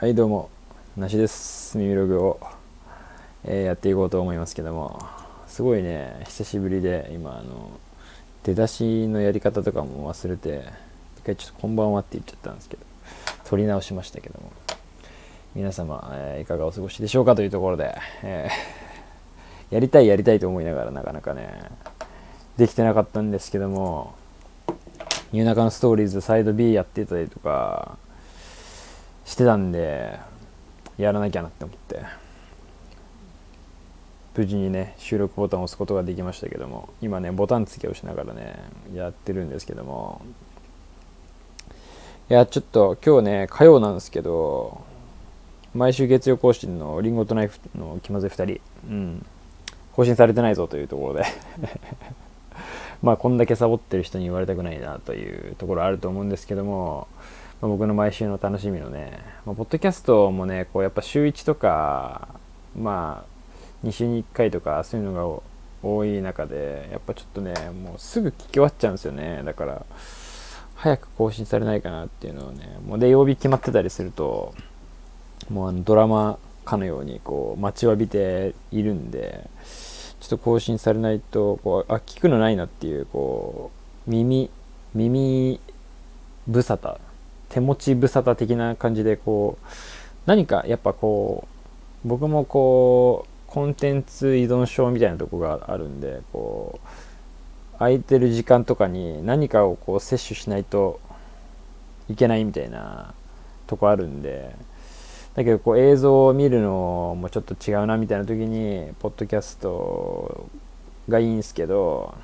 はいどうも。なしです。耳ログを、えーやっていこうと思いますけども。すごいね。久しぶりで今あの出だしのやり方とかも忘れて一回ちょっとこんばんはって言っちゃったんですけど撮り直しましたけども。皆様、えーいかがお過ごしでしょうかというところで、えー やりたいやりたいと思いながらなかなかねできてなかったんですけどもニューナカのストーリーズサイド B やってたりとかしてたんでやらなきゃなって思って。無事にね収録ボタンを押すことができましたけども今ねボタン付けをしながらねやってるんですけども。いやちょっと今日ね火曜なんですけど毎週月曜更新のリンゴとナイフの気まずい2人、うん、更新されてないぞというところで。まあこんだけサボってる人に言われたくないなというところあると思うんですけども、まあ僕の毎週の楽しみのね、まあ、ポッドキャストもねこうやっぱ週1とかまあ2週に1回とかそういうのが多い中でやっぱちょっとねもうすぐ聞き終わっちゃうんですよね。だから早く更新されないかなっていうのをねもうで曜日決まってたりするともうあのドラマかのようにこう待ちわびているんでちょっと更新されないとこうあ聞くのないなっていうこう耳耳無沙汰手持ち無沙汰的な感じでこう何かやっぱこう僕もこうコンテンツ依存症みたいなとこがあるんでこう空いてる時間とかに何かをこう摂取しないといけないみたいなとこあるんでだけどこう映像を見るのもちょっと違うなみたいな時にポッドキャストがいいんすけど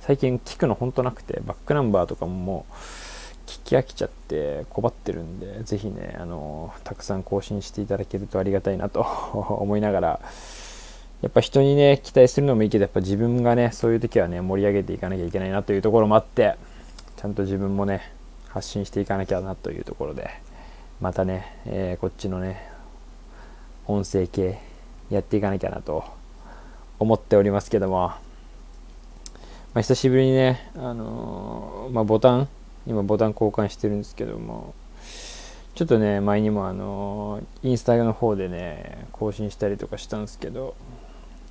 最近聞くのほんとなくてバックナンバーとかももう聞き飽きちゃって困ってるんでぜひねあのたくさん更新していただけるとありがたいなと 思いながらやっぱ人にね期待するのもいいけどやっぱ自分がねそういう時はね盛り上げていかなきゃいけないなというところもあってちゃんと自分もね発信していかなきゃなというところでまたね、えーこっちのね音声系やっていかなきゃなと思っておりますけども、まあ、久しぶりにね、あのーまあ、ボタン今ボタン交換してるんですけどもちょっとね前にもあのインスタの方でね更新したりとかしたんですけど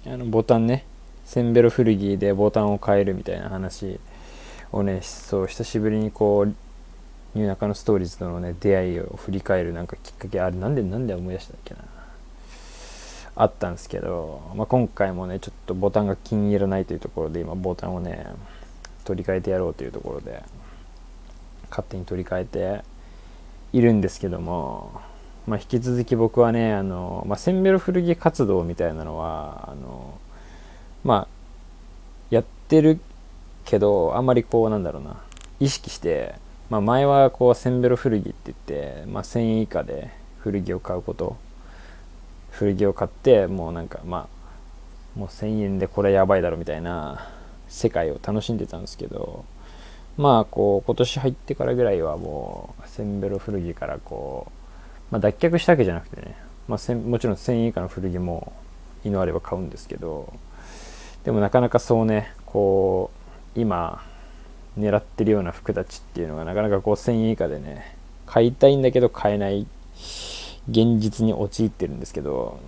あのボタンねセンベロ古着でボタンを変えるみたいな話をねそう久しぶりにこうニューナカのストーリーズとのね出会いを振り返るなんかきっかけあれなんでなんで思い出したっけなあったんですけど、まあ、今回もねちょっとボタンが気に入らないというところで今ボタンをね取り替えてやろうというところで勝手に取り替えているんですけども、まあ、引き続き僕はねあの、まあ、センベロ古着活動みたいなのはあのまあやってるけどあんまりこうなんだろうな意識して、まあ、前はこうセンベロ古着って言って、まあ、1000円以下で古着を買うこと古着を買ってもうなんかまあもう1000円でこれやばいだろみたいな世界を楽しんでたんですけどまあこう今年入ってからぐらいはもうセンベロ古着からこう、まあ、脱却したわけじゃなくてね、まあ、せもちろん1000円以下の古着もいのあれば買うんですけどでもなかなかそうねこう今狙ってるような服たちっていうのがなかなかこう1000円以下でね買いたいんだけど買えない現実に陥ってるんですけど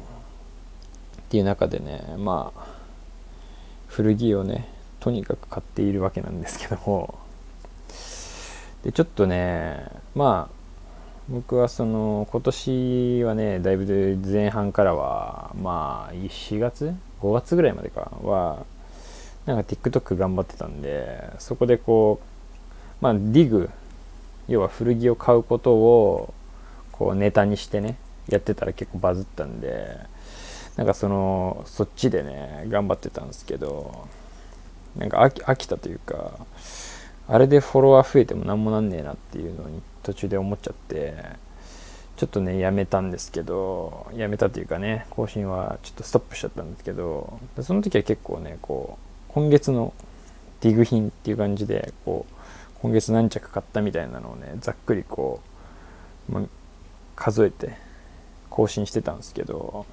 っていう中でねまあ古着をねとにかく買っているわけなんですけども。でちょっとねまあ僕はその今年はねだいぶ前半からはまあ4月5月ぐらいまでかはなんか TikTok 頑張ってたんでそこでこうまあディグ要は古着を買うことをこうネタにしてねやってたら結構バズったんでなんかそのそっちでね頑張ってたんですけどなんか飽き飽きたというかあれでフォロワー増えても何もなんねえなっていうのに途中で思っちゃってちょっとねやめたんですけどやめたというかね更新はちょっとストップしちゃったんですけどその時は結構ねこう今月のディグ品っていう感じでこう今月何着買ったみたいなのをねざっくりこう、ま数えて更新してたんですけど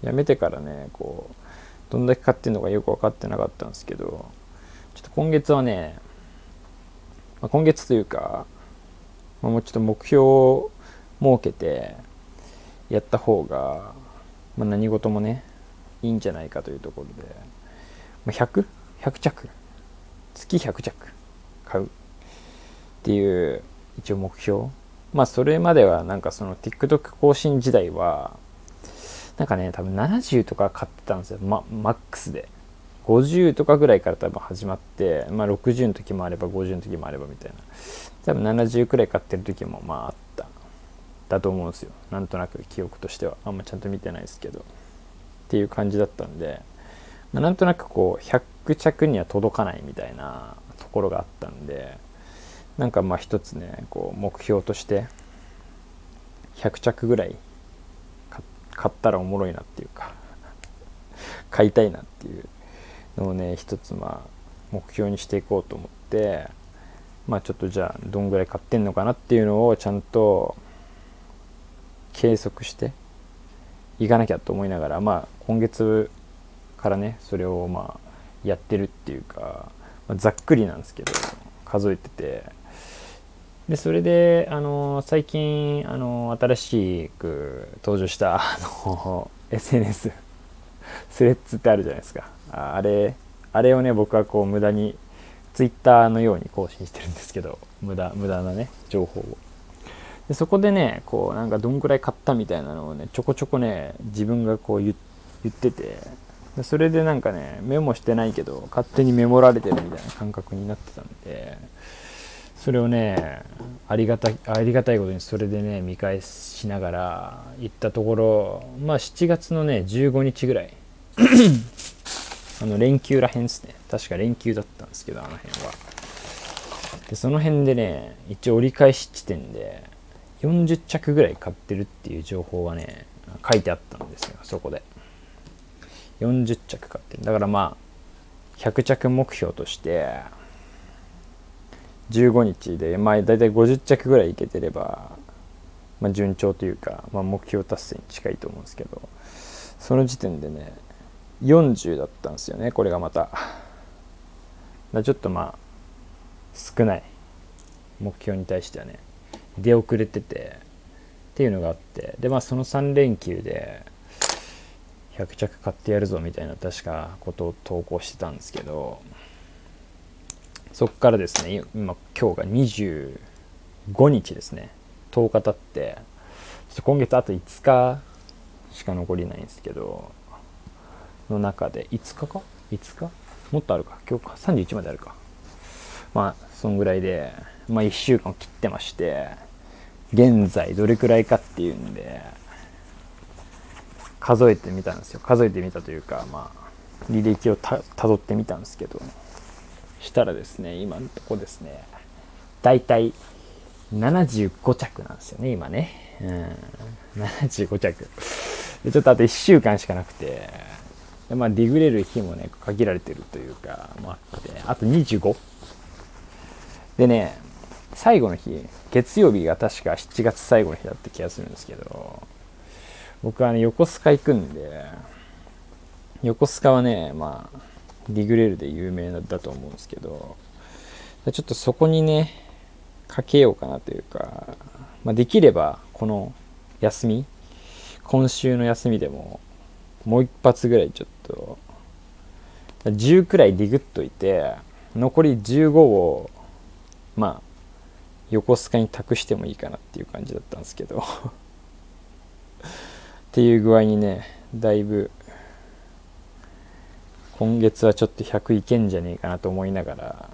やめてからねこうどんだけ買ってんのかよく分かってなかったんですけどちょっと今月はね、まあ、今月というか、まあ、もうちょっと目標を設けてやった方が、まあ、何事もねいいんじゃないかというところで、まあ、100?100 100着？月100着買うっていう一応目標？まあそれまではなんかその TikTok 更新時代はなんかね多分70とか買ってたんですよ、ま、マックスで。50とかぐらいから多分始まって、まあ、60の時もあれば50の時もあればみたいな。多分70くらい買ってる時もまああった。だと思うんですよ。なんとなく記憶としては。あんまちゃんと見てないですけど。っていう感じだったんで、まあ、なんとなくこう100着には届かないみたいなところがあったんで。なんかまあ一つねこう目標として100着ぐらい買ったらおもろいなっていうか。買いたいなっていうのをね一つまあ目標にしていこうと思ってまあちょっとじゃあどんぐらい買ってんのかなっていうのをちゃんと計測していかなきゃと思いながらまあ今月からねそれをまあやってるっていうか、まあ、ざっくりなんですけど数えてて。でそれであの最近あの新しく登場したあの SNS スレッズってあるじゃないですか。あれあれをね僕はこう無駄に Twitter のように更新してるんですけど無駄無駄なね情報を。でそこでねこうなんかどんくらい買ったみたいなのをねちょこちょこね自分がこう言っててそれでなんかねメモしてないけど勝手にメモられてるみたいな感覚になってたんでそれをねありがたありがたいことにそれでね見返しながら行ったところまあ7月のね15日ぐらいあの連休らへんですね。確か連休だったんですけどあの辺は。でその辺でね一応折り返し地点で40着ぐらい買ってるっていう情報がね書いてあったんですよそこで。40着買ってる。だからまあ100着目標として15日で、まあ、大体50着ぐらいいけてれば、まあ、順調というか、まあ、目標達成に近いと思うんですけどその時点でね40だったんですよねこれがまた。だちょっとまあ少ない目標に対してはね出遅れててっていうのがあって。でまあその3連休で100着買ってやるぞみたいな確かことを投稿してたんですけどそこからですね今今日が25日ですね10日経って。今月あと5日しか残りないんですけどの中で5日か ?5 日？もっとあるか今日か？31まであるかまあそんぐらいでまあ1週間切ってまして現在どれくらいかっていうんで数えてみたんですよ数えてみたというかまあ履歴をたどってみたんですけどしたらですね、今のとこですね、だいたい75着なんですよね、今ね。うん、75着。でちょっとあと1週間しかなくて、でまあ、ディグれる日もね、限られてるというか、もあって、あと 25? でね、最後の日、月曜日が確か7月最後の日だった気がするんですけど、僕はね、横須賀行くんで、横須賀はね、まあ、ディグレールで有名だと思うんですけどちょっとそこにねかけようかなというか、まあ、できればこの休み今週の休みでももう一発ぐらいちょっと。10くらいディグっといて残り15をまあ横須賀に託してもいいかなっていう感じだったんですけど。っていう具合にねだいぶ今月はちょっと100いけんじゃねえかなと思いながら。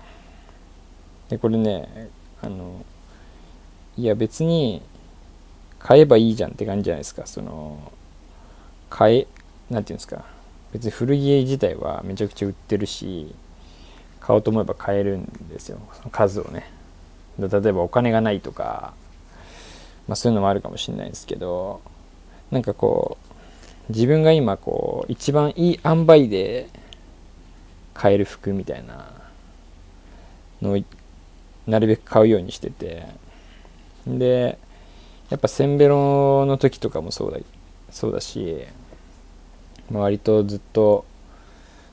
でこれねあのいや別に買えばいいじゃんって感じじゃないですか。その買えなんていうんですか。別に古着自体はめちゃくちゃ売ってるし買おうと思えば買えるんですよ。その数をね。例えばお金がないとか、まあ、そういうのもあるかもしれないですけどなんかこう自分が今こう一番いい塩梅で買える服みたいなのをなるべく買うようにしてて。でやっぱせんべろの時とかもそうだそうだし割とずっと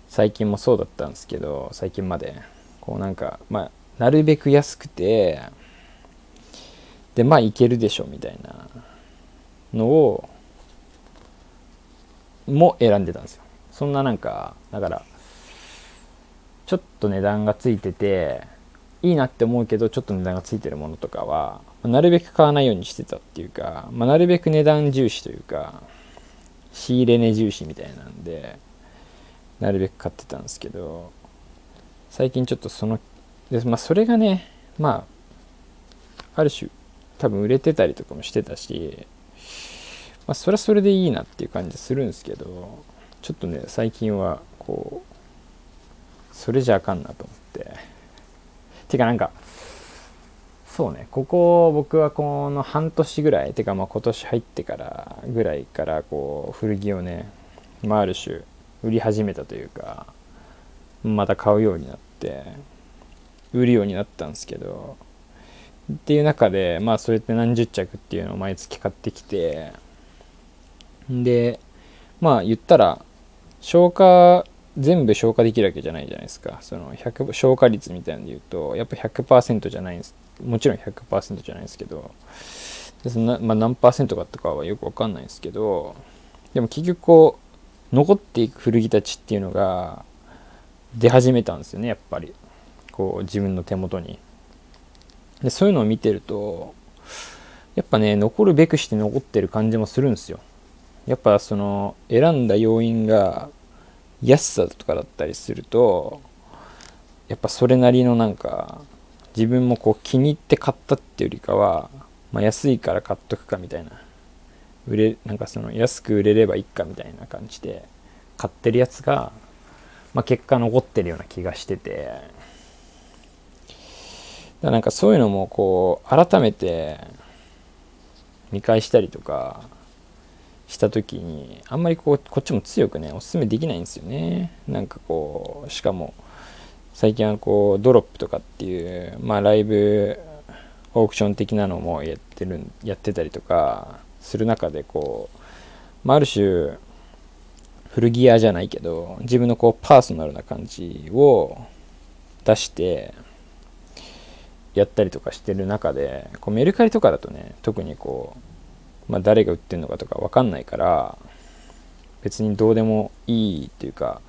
最近もそうだったんですけど最近まで。こうなんかまあなるべく安くてでまあいけるでしょみたいなのをも選んでたんですよ。そんななんかだからちょっと値段がついてていいなって思うけどちょっと値段がついてるものとかはなるべく買わないようにしてたっていうか、まあ、なるべく値段重視というか仕入れ値重視みたいなんでなるべく買ってたんですけど最近ちょっとそので、まあ、それがねまあある種多分売れてたりとかもしてたし、まあ、それはそれでいいなっていう感じするんですけどちょっとね最近はこうそれじゃあかんなと思って。てかなんかそうね。ここ僕はこの半年ぐらいてかまあ今年入ってからぐらいからこう古着をね、まあ、ある種売り始めたというかまた買うようになって売るようになったんですけどっていう中でまあそれって何十着っていうのを毎月買ってきてでまあ言ったら消化全部消化できるわけじゃないじゃないですか。その100消化率みたいなので言うとやっぱ100%じゃないんです。もちろん100%じゃないですけどでそのまあ、何パーセントかとかはよくわかんないんですけどでも結局こう残っていく古着たちっていうのが出始めたんですよねやっぱり。こう自分の手元に。でそういうのを見てるとやっぱね残るべくして残ってる感じもするんですよ。やっぱその選んだ要因が安さとかだったりするとやっぱそれなりのなんか自分もこう気に入って買ったっていうよりかは、まあ、安いから買っとくかみたいな売れなんかその安く売れればいいかみたいな感じで買ってるやつが、まあ、結果残ってるような気がしてて。だなんかそういうのもこう改めて見返したりとかした時にあんまりこうこっちも強くねおすすめできないんですよね。なんかこうしかも最近はこうドロップとかっていうまあライブオークション的なのもやってるやってたりとかする中でこう、まあ、ある種古着屋じゃないけど自分のこうパーソナルな感じを出してやったりとかしてる中でこうメルカリとかだとね特にこう、まあ、誰が売ってるのかとか分かんないから別にどうでもいいっていうか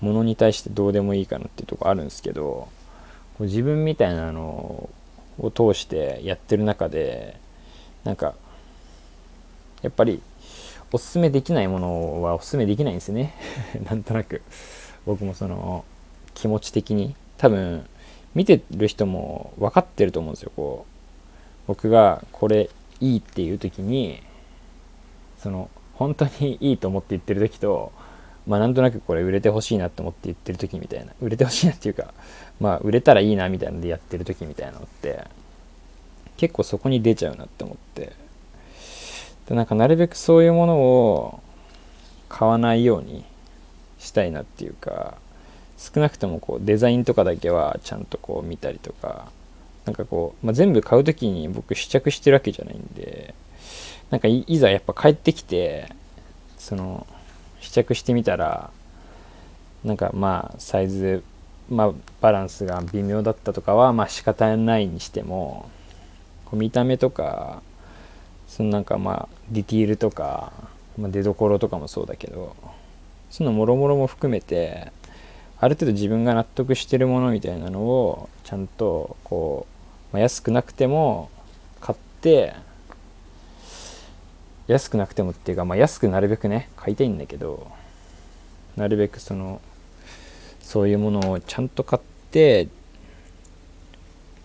ものに対してどうでもいいかなっていうとこあるんですけど自分みたいなのを通してやってる中でなんかやっぱりおすすめできないものはおすすめできないんですよね。なんとなく。僕もその気持ち的に。多分見てる人も分かってると思うんですよこう。僕がこれいいっていう時にその本当にいいと思って言ってる時とまあなんとなくこれ売れてほしいなって思って言ってる時みたいな売れてほしいなっていうかまあ売れたらいいなみたいなのでやってる時みたいなのって結構そこに出ちゃうなって思って。でなんかなるべくそういうものを買わないようにしたいなっていうか少なくともこうデザインとかだけはちゃんとこう見たりとかなんかこう、まあ、全部買う時に僕試着してるわけじゃないんでなんかいざやっぱ帰ってきてその試着してみたらなんかまあサイズ、まあ、バランスが微妙だったとかはまあ仕方ないにしてもこう見た目とかそのなんかまあディティールとか、まあ、出どころとかもそうだけどそのもろもろも含めてある程度自分が納得してるものみたいなのをちゃんとこう、まあ、安くなくても買って安くなくてもっていうか、まあ、安くなるべくね買いたいんだけどなるべくそのそういうものをちゃんと買って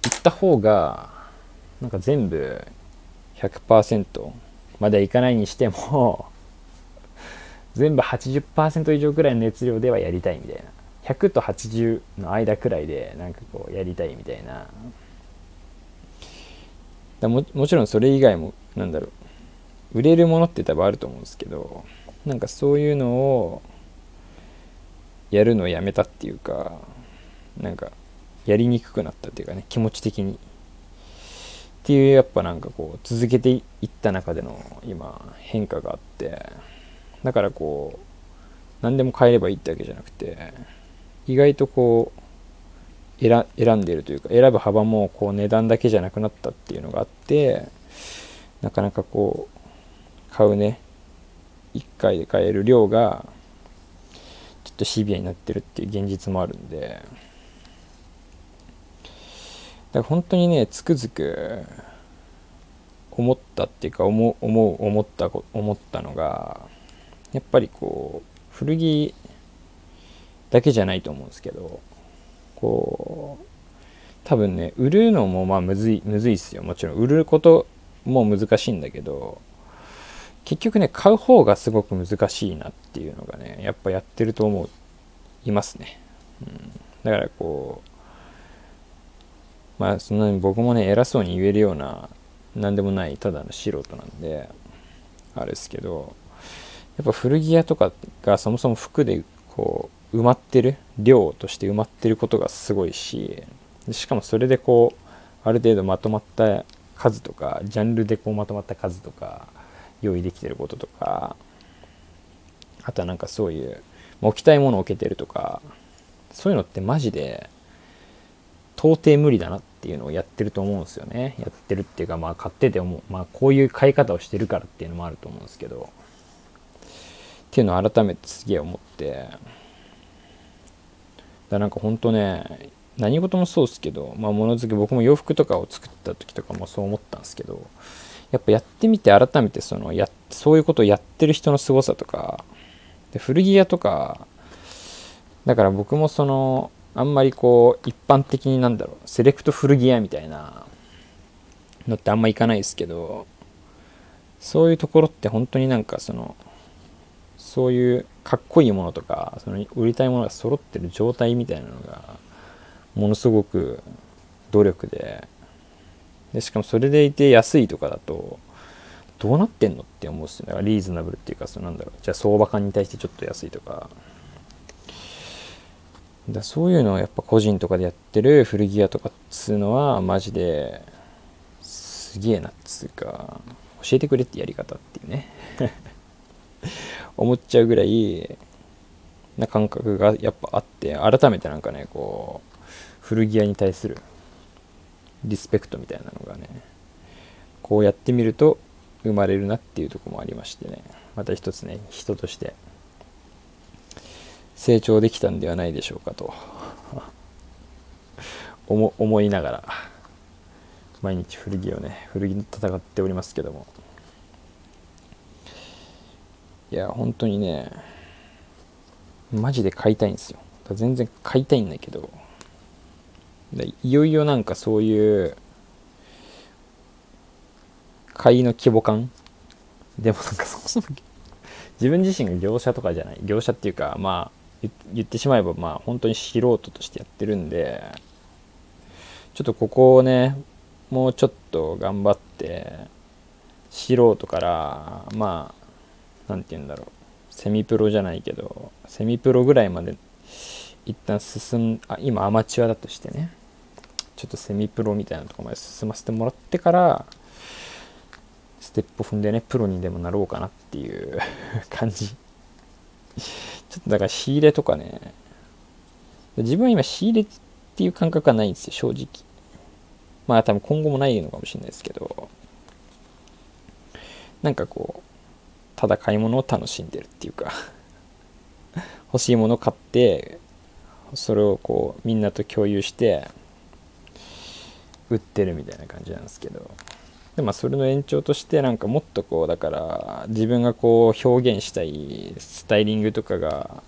行った方がなんか全部100%まではいかないにしても全部80%以上くらいの熱量ではやりたいみたいな。100と80の間くらいでなんかこうやりたいみたいな。だももちろんそれ以外もなんだろう。売れるものって多分あると思うんですけどなんかそういうのをやるのをやめたっていうかなんかやりにくくなったっていうかね気持ち的に。っていうやっぱなんかこう続けていった中での今変化があってだからこう何でも変えればいいってわけじゃなくて意外とこう選んでるというか選ぶ幅もこう値段だけじゃなくなったっていうのがあってなかなかこう買うね1回で買える量がちょっとシビアになってるっていう現実もあるんで。だから本当にねつくづく思ったっていうか思う思う思った思ったのがやっぱりこう古着だけじゃないと思うんですけどこう多分ね売るのもまあむずいむずいっすよ。もちろん。売ることも難しいんだけど結局ね買う方がすごく難しいなっていうのがねやっぱやってると思ういますね、うん、だからこうまあそんなに僕もね偉そうに言えるような何でもないただの素人なんであれですけどやっぱ古着屋とかがそもそも服でこう埋まってる量として埋まってることがすごいししかもそれでこうある程度まとまった数とかジャンルでこうまとまった数とか用意できてることとかあとはなんかそういう置きたいものを置けてるとかそういうのってマジで到底無理だなっていうのをやってると思うんですよね。やってるっていうかまあ買っててもまあこういう買い方をしてるからっていうのもあると思うんですけどっていうのを改めてすげえ思ってだなんかほんとね何事もそうですけど、まあ、ものづく僕も洋服とかを作った時とかもそう思ったんですけどやっぱやってみて改めてそのやそういうことをやってる人の凄さとかで古着屋とかだから僕もそのあんまりこう一般的になんだろうセレクト古着屋みたいなのってあんま行かないですけどそういうところって本当になんかそのそういうかっこいいものとかその売りたいものが揃ってる状態みたいなのがものすごく努力で。でしかもそれでいて安いとかだとどうなってんのって思うっすよね。リーズナブルっていうかそのなんだろう。じゃあ相場感に対してちょっと安いとか。だそういうのをやっぱ個人とかでやってる古着屋とかっつうのはマジですげえなっつうか教えてくれってやり方っていうね。思っちゃうぐらいな感覚がやっぱあって改めてなんかねこう古着屋に対するリスペクトみたいなのがねこうやってみると生まれるなっていうとこもありましてねまた一つね人として成長できたんではないでしょうかと 思いながら毎日古着をね古着と戦っておりますけども。いや本当にねマジで買いたいんですよ。全然買いたいんだけどいよいよなんかそういう買いの規模感？でもなんかそもそも自分自身が業者とかじゃない。業者っていうかまあ言ってしまえばまあ本当に素人としてやってるんでちょっとここをねもうちょっと頑張って素人からまあ何て言うんだろう。セミプロじゃないけどセミプロぐらいまで一旦進んあ今アマチュアだとしてねちょっとセミプロみたいなとこまで進ませてもらってからステップ踏んでねプロにでもなろうかなっていう 感じ。ちょっとだから仕入れとかね。自分は今仕入れっていう感覚はないんですよ正直。まあ多分今後もないのかもしれないですけど。なんかこうただ買い物を楽しんでるっていうか 欲しいもの買ってそれをこうみんなと共有して売ってるみたいな感じなんですけど。でまあそれの延長としてなんかもっとこうだから自分がこう表現したいスタイリングとかが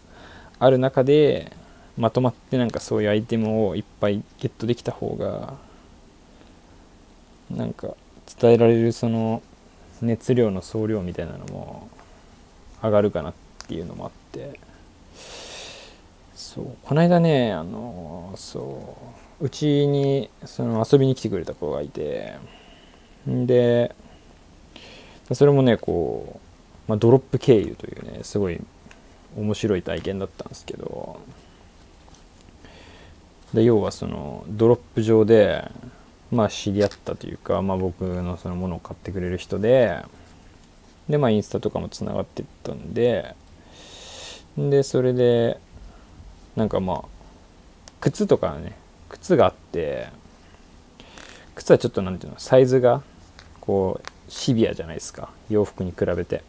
ある中でまとまってなんかそういうアイテムをいっぱいゲットできた方がなんか伝えられるその熱量の総量みたいなのも上がるかなっていうのもあって。そうこの間ねあのそううちにその遊びに来てくれた子がいて。でそれもねこう、まあ、ドロップ経由というねすごい面白い体験だったんですけど。で要はそのドロップ上でまあ知り合ったというか、まあ、僕のそのものを買ってくれる人ででまあインスタとかもつながってったんででそれでなんかまあ靴とかね靴があって靴はちょっと何ていうのサイズがこうシビアじゃないですか洋服に比べて。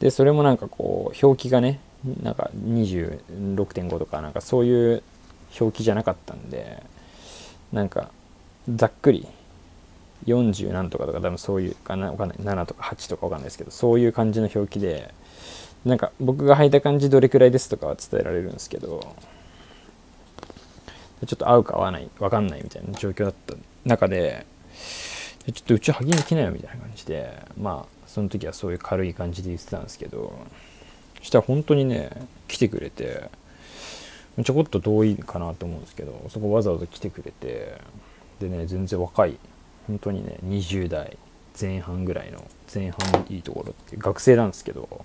でそれもなんかこう表記がねなんか26.5とかなんかそういう表記じゃなかったんでなんかざっくり40何とかとか多分そういうかなわかんない。7とか8とかわかんないですけどそういう感じの表記でなんか僕が履いた感じどれくらいですとかは伝えられるんですけどちょっと合うか合わないわかんないみたいな状況だった中でちょっとうち履きに来なよみたいな感じでまあその時はそういう軽い感じで言ってたんですけどそしたら本当にね来てくれてちょこっと遠いかなと思うんですけどそこわざわざ来てくれてでね全然若い本当にね20代前半ぐらいの前半のいいところって学生なんですけど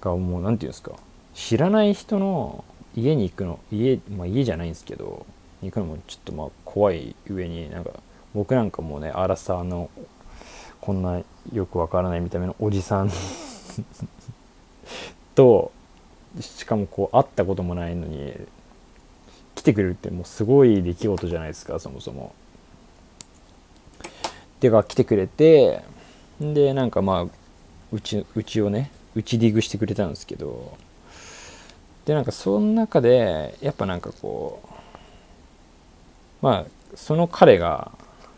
がもう何て言うんですか知らない人の家に行くの家,、まあ、家じゃないんですけど行くのもちょっとまあ怖い上になんか僕なんかもうねアラサーのこんなよくわからない見た目のおじさん としかもこう会ったこともないのに来てくれるってもうすごい出来事じゃないですかそもそも。でが来てくれてでなんかまあうちうちをねうちディグしてくれたんですけどでなんかその中でやっぱなんかこうまあその彼が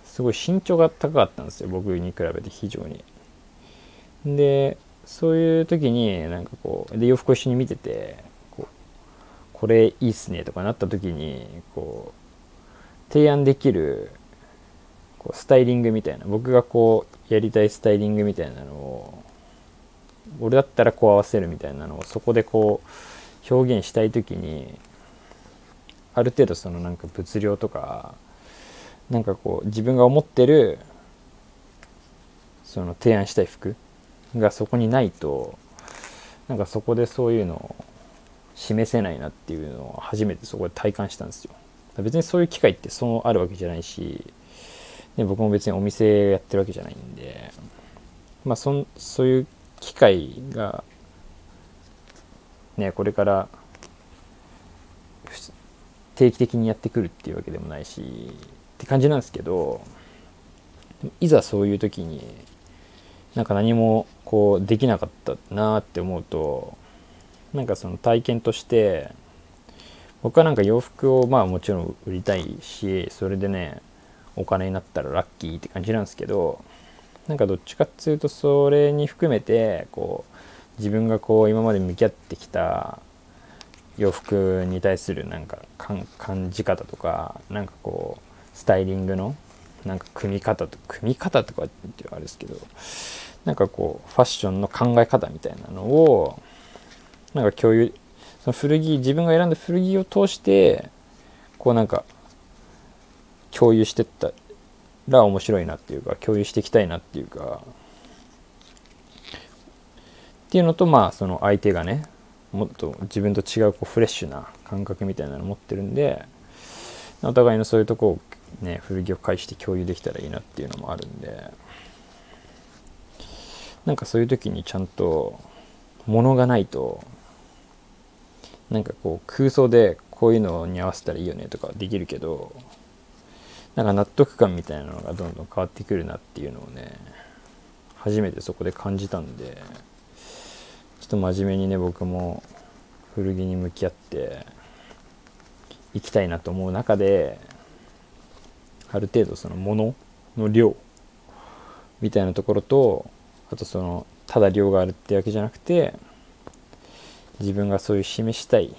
すごい身長が高かったんですよ僕に比べて非常に。でそういう時になんかこうで洋服を一緒に見ててここれいいっすねとかなった時にこう提案できるこうスタイリングみたいな僕がこうやりたいスタイリングみたいなのを俺だったらこう合わせるみたいなのをそこでこう表現したい時にある程度そのなんか物量とかなんかこう自分が思ってるその提案したい服がそこにないとなんかそこでそういうのを示せないなっていうのを初めてそこで体感したんですよ。別にそういう機会ってそうあるわけじゃないしで僕も別にお店やってるわけじゃないんでまあそそういう機会がねこれから定期的にやってくるっていうわけでもないしって感じなんですけどいざそういう時になんか何もこうできなかったなって思うとなんかその体験として僕はなんか洋服をまあもちろん売りたいしそれでねお金になったらラッキーって感じなんですけどなんかどっちかっていうとそれに含めてこう自分がこう今まで向き合ってきた洋服に対するなんか感じ方とかなんかこうスタイリングのなんか組み方と組み方とかっていうあれですけどなんかこうファッションの考え方みたいなのをなんか共有その古着自分が選んだ古着を通してこうなんか共有してったら面白いなっていうか共有していきたいなっていうかっていうのとまあその相手がねもっと自分と違うこうフレッシュな感覚みたいなの持ってるんでお互いのそういうとこをね古着を介して共有できたらいいなっていうのもあるんで。なんかそういう時にちゃんと物がないとなんかこう空想でこういうのに合わせたらいいよねとかできるけどなんか納得感みたいなのがどんどん変わってくるなっていうのをね初めてそこで感じたんでちょっと真面目にね僕も古着に向き合っていきたいなと思う中である程度その物の量みたいなところとあとそのただ量があるってわけじゃなくて自分がそういう示したい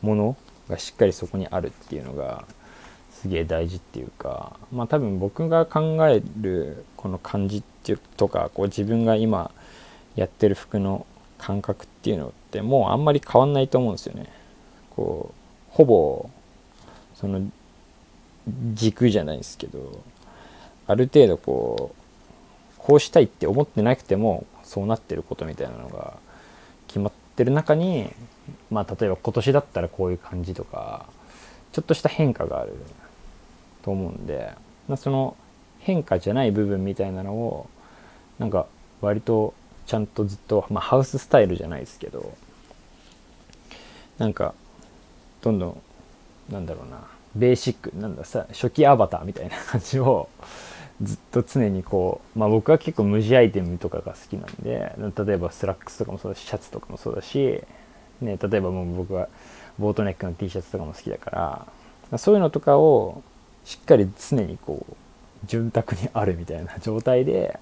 ものがしっかりそこにあるっていうのがすげえ大事っていうかまあ多分僕が考えるこの感じっていうとかこう自分が今やってる服の感覚っていうのってもうあんまり変わんないと思うんですよね。こうほぼその軸じゃないですけどある程度こうこうしたいって思ってなくてもそうなってることみたいなのが決まってる中にまあ例えば今年だったらこういう感じとかちょっとした変化があると思うんで、まあ、その変化じゃない部分みたいなのをなんか割とちゃんとずっと、まあ、ハウススタイルじゃないですけどなんかどんどんなんだろうなベーシックなんださ初期アバターみたいな感じをずっと常にこう、まあ僕は結構無地アイテムとかが好きなんで、例えばスラックスとかもそうだし、シャツとかもそうだし、ね、例えばもう僕はボートネックの T シャツとかも好きだから、そういうのとかをしっかり常にこう、潤沢にあるみたいな状態で、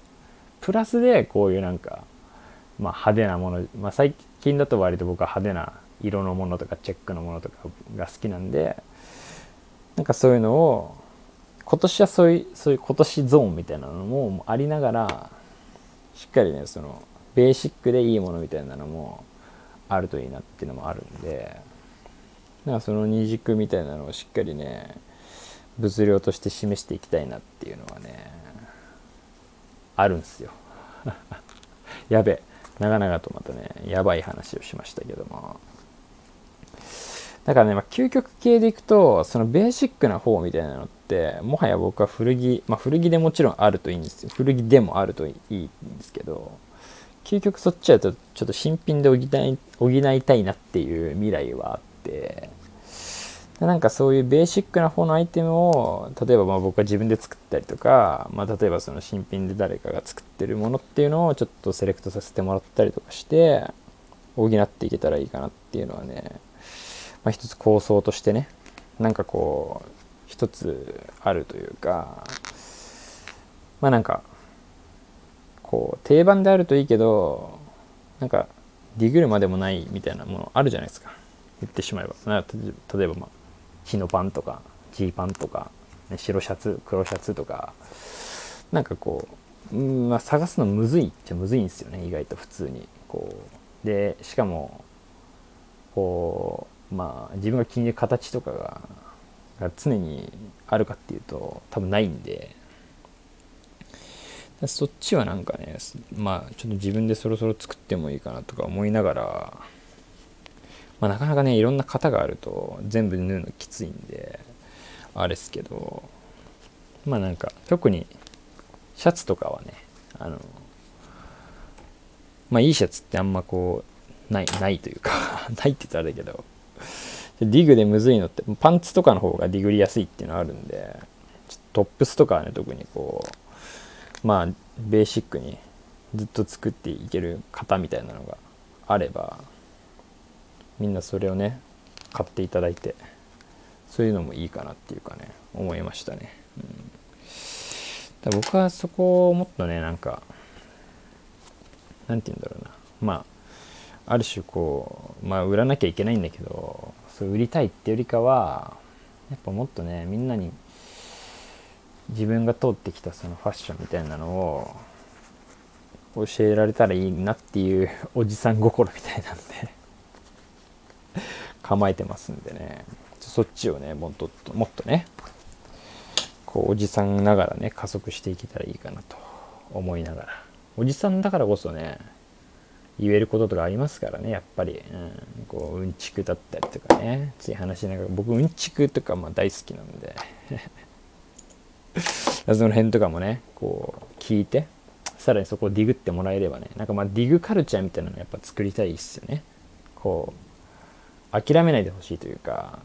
プラスでこういうなんか、まあ派手なもの、まあ最近だと割と僕は派手な色のものとかチェックのものとかが好きなんで、なんかそういうのを今年はそういうそういう今年ゾーンみたいなのもありながらしっかりねそのベーシックでいいものみたいなのもあるといいなっていうのもあるんでなんかその二軸みたいなのをしっかりね物量として示していきたいなっていうのはねあるんすよ。やべ長々とまたねやばい話をしましたけども。だからね、まあ、究極系でいくと、そのベーシックな方みたいなのって、もはや僕は古着、まあ、古着でもちろんあるといいんですよ。古着でもあるといいんですけど、究極そっちだとちょっと新品で補い補いたいなっていう未来はあって、なんかそういうベーシックな方のアイテムを、例えばまあ僕は自分で作ったりとか、まあ、例えばその新品で誰かが作ってるものっていうのをちょっとセレクトさせてもらったりとかして、補っていけたらいいかなっていうのはね、まあ、一つ構想としてねなんかこう一つあるというかまあなんかこう定番であるといいけどなんかディグルまでもないみたいなものあるじゃないですか。言ってしまえば。例えばまあ日のパンとかジーパンとか、ね、白シャツ黒シャツとかなんかこう、うんまあ、探すのむずいっちゃむずいんですよね意外と普通に。こう。でしかもこうまあ自分が気に入る形とかがが常にあるかっていうと多分ないんで。そっちはなんかねまあちょっと自分でそろそろ作ってもいいかなとか思いながら、まあ、なかなかねいろんな型があると全部縫うのきついんであれっすけどまあなんか特にシャツとかはねあのまあいいシャツってあんまこうないないというか ないって言ったらあれだけどディグでむずいのってパンツとかの方がディグりやすいっていうのはあるんでトップスとかはね特にこうまあベーシックにずっと作っていける型みたいなのがあればみんなそれをね買っていただいてそういうのもいいかなっていうかね思いましたね、うん、だ僕はそこをもっとねなんかなんて言うんだろうな。まあある種こうまあ売らなきゃいけないんだけどそう売りたいってよりかはやっぱもっとねみんなに自分が通ってきたそのファッションみたいなのを教えられたらいいなっていうおじさん心みたいなんで構えてますんでね。そっちをねもっともっとねこうおじさんながらね加速していけたらいいかなと思いながら。おじさんだからこそね言えることとかありますからねやっぱり、うん、こううんちくだったりとかね。つい話しながら僕うんちくとかまあ大好きなんで。その辺とかもねこう聞いてさらにそこをディグってもらえればねなんかまあディグカルチャーみたいなのやっぱ作りたいっすよね。こう諦めないでほしいというか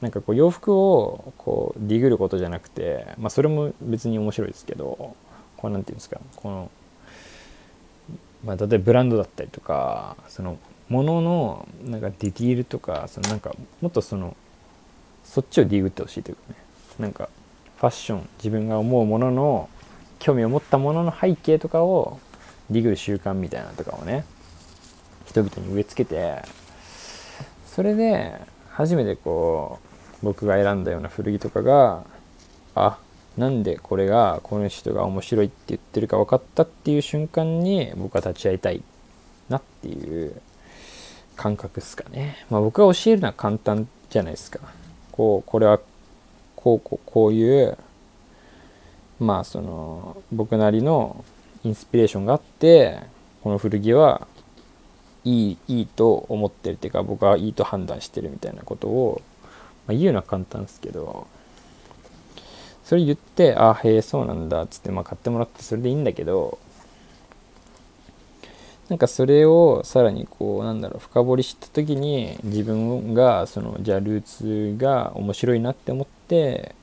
なんかこう洋服をこうディグることじゃなくてまあそれも別に面白いですけどこうなんていうんですかこのまあ、例えばブランドだったりとかそのもののなんかディティールとかそのなんかもっとそのそっちをディグってほしいというかね。なんかファッション自分が思うものの興味を持ったものの背景とかをディグる習慣みたいなとかをね人々に植え付けてそれで初めてこう僕が選んだような古着とかがあなんでこれがこの人が面白いって言ってるか分かったっていう瞬間に僕は立ち会いたいなっていう感覚ですかね。まあ僕が教えるのは簡単じゃないですか。こう、これはこうこうこういうまあその僕なりのインスピレーションがあってこの古着はいいいいと思ってるっていうか僕はいいと判断してるみたいなことを、まあ、言うのは簡単ですけどそれ言って、ああ、へえ、そうなんだっ、つって、まあ、買ってもらってそれでいいんだけど、なんかそれをさらにこう、なんだろう、深掘りした時に、自分が、その、じゃあルーツが面白いなって思って、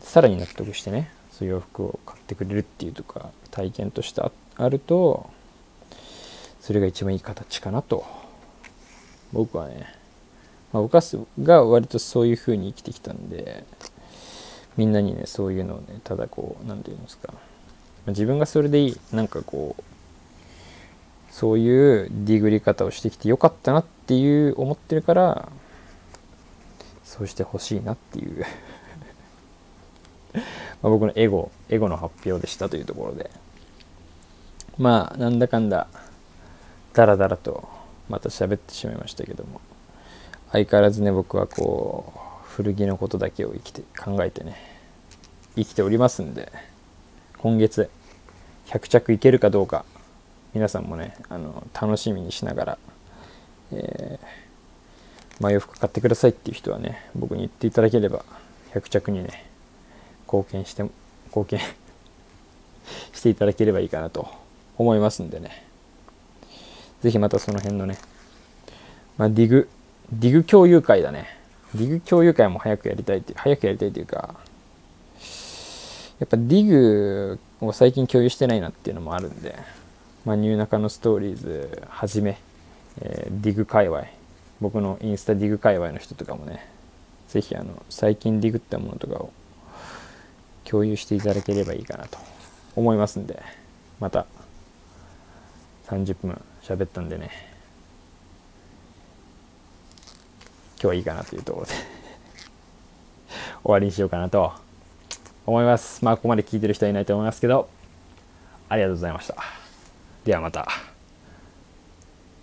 さらに納得してね、そういう洋服を買ってくれるっていうとか体験としてあるとそれが一番いい形かなと僕はね、まあ、僕が割とそういう風に生きてきたんでみんなにねそういうのをねただこう何て言うんですか。自分がそれでいい。なんかこうそういうディグり方をしてきてよかったなっていう思ってるからそうしてほしいなっていう。ま僕のエゴエゴの発表でしたというところで。まあなんだかんだダラダラとまた喋ってしまいましたけども相変わらずね僕はこう古着のことだけを生きて考えてね生きておりますんで今月100着いけるかどうか皆さんもねあの楽しみにしながら、えー、まあ、洋服買ってくださいっていう人はね僕に言っていただければ100着にね貢献して貢献 していただければいいかなと思いますんでね。是非またその辺のね、まあ、ディグディグ共有会だね。ディグ共有会も早くやりたいって早くやりたいというかやっぱディグを最近共有してないなっていうのもあるんで、まあ、ニューナカのストーリーズはじめ、えー、ディグ界隈僕のインスタディグ界隈の人とかもね是非あの最近ディグったものとかを共有していただければいいかなと思いますんでまた30分喋ったんでね今日はいいかなというところで終わりにしようかなと思います。まあ、ここまで聞いてる人はいないと思いますけど、ありがとうございました。ではまた。